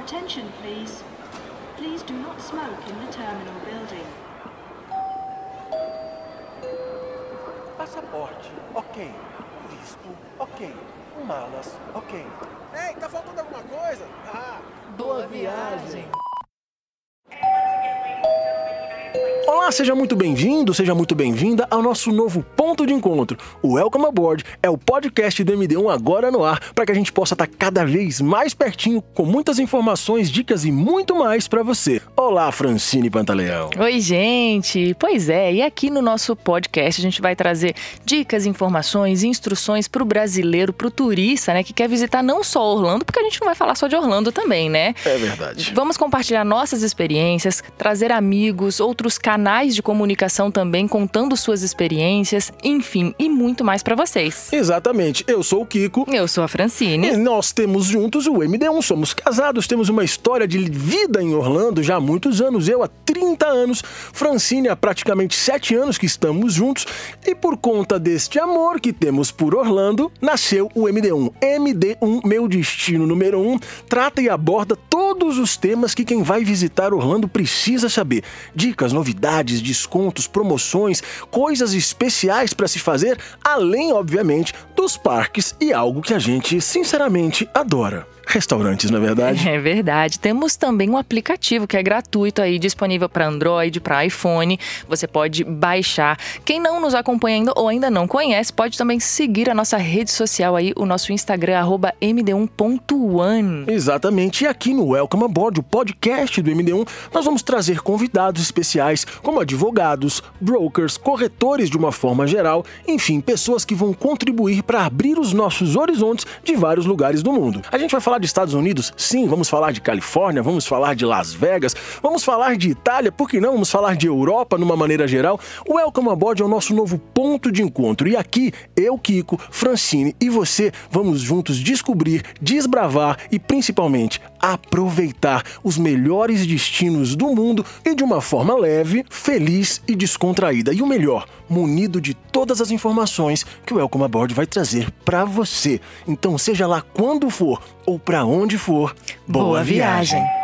attention, please. Please do not smoke in the terminal building. Passaporte, ok. Visto, ok. Malas, ok. Ei, tá faltando alguma coisa? Ah, Boa viagem. Olá, seja muito bem-vindo, seja muito bem-vinda ao nosso novo ponto de encontro. O Welcome Aboard é o podcast do MD1 agora no ar, para que a gente possa estar cada vez mais pertinho com muitas informações, dicas e muito mais para você. Olá, Francine Pantaleão. Oi, gente! Pois é, e aqui no nosso podcast a gente vai trazer dicas, informações, instruções para o brasileiro, para o turista, né, que quer visitar não só Orlando, porque a gente não vai falar só de Orlando também, né? É verdade. Vamos compartilhar nossas experiências, trazer amigos, outros canais de comunicação também contando suas experiências, enfim, e muito mais para vocês. Exatamente. Eu sou o Kiko. Eu sou a Francine. E nós temos juntos o MD1, somos casados, temos uma história de vida em Orlando já há muitos anos, eu há 30 anos, Francine há praticamente 7 anos que estamos juntos, e por conta deste amor que temos por Orlando, nasceu o MD1. MD1, meu destino número 1, trata e aborda todos os temas que quem vai visitar Orlando precisa saber. Dicas, novidades, descontos, promoções, coisas especiais para se fazer, além, obviamente, dos parques e algo que a gente, sinceramente, adora. Restaurantes, na é verdade. É verdade. Temos também um aplicativo que é gratuito aí, disponível para Android, para iPhone. Você pode baixar. Quem não nos acompanha ainda ou ainda não conhece, pode também seguir a nossa rede social aí, o nosso Instagram, arroba md1.one. Exatamente. E aqui no Welcome Aboard, o podcast do MD1, nós vamos trazer convidados especiais, como advogados, brokers, corretores de uma forma geral, enfim, pessoas que vão contribuir para abrir os nossos horizontes de vários lugares do mundo. A gente vai de Estados Unidos? Sim, vamos falar de Califórnia, vamos falar de Las Vegas, vamos falar de Itália, por que não? Vamos falar de Europa numa maneira geral. O Welcome Aboard é o nosso novo ponto de encontro. E aqui, eu, Kiko, Francine e você vamos juntos descobrir, desbravar e principalmente aproveitar os melhores destinos do mundo e de uma forma leve, feliz e descontraída. E o melhor, munido de todas as informações que o Welcome Aboard vai trazer para você. Então, seja lá quando for ou para onde for, boa, Boa viagem. viagem.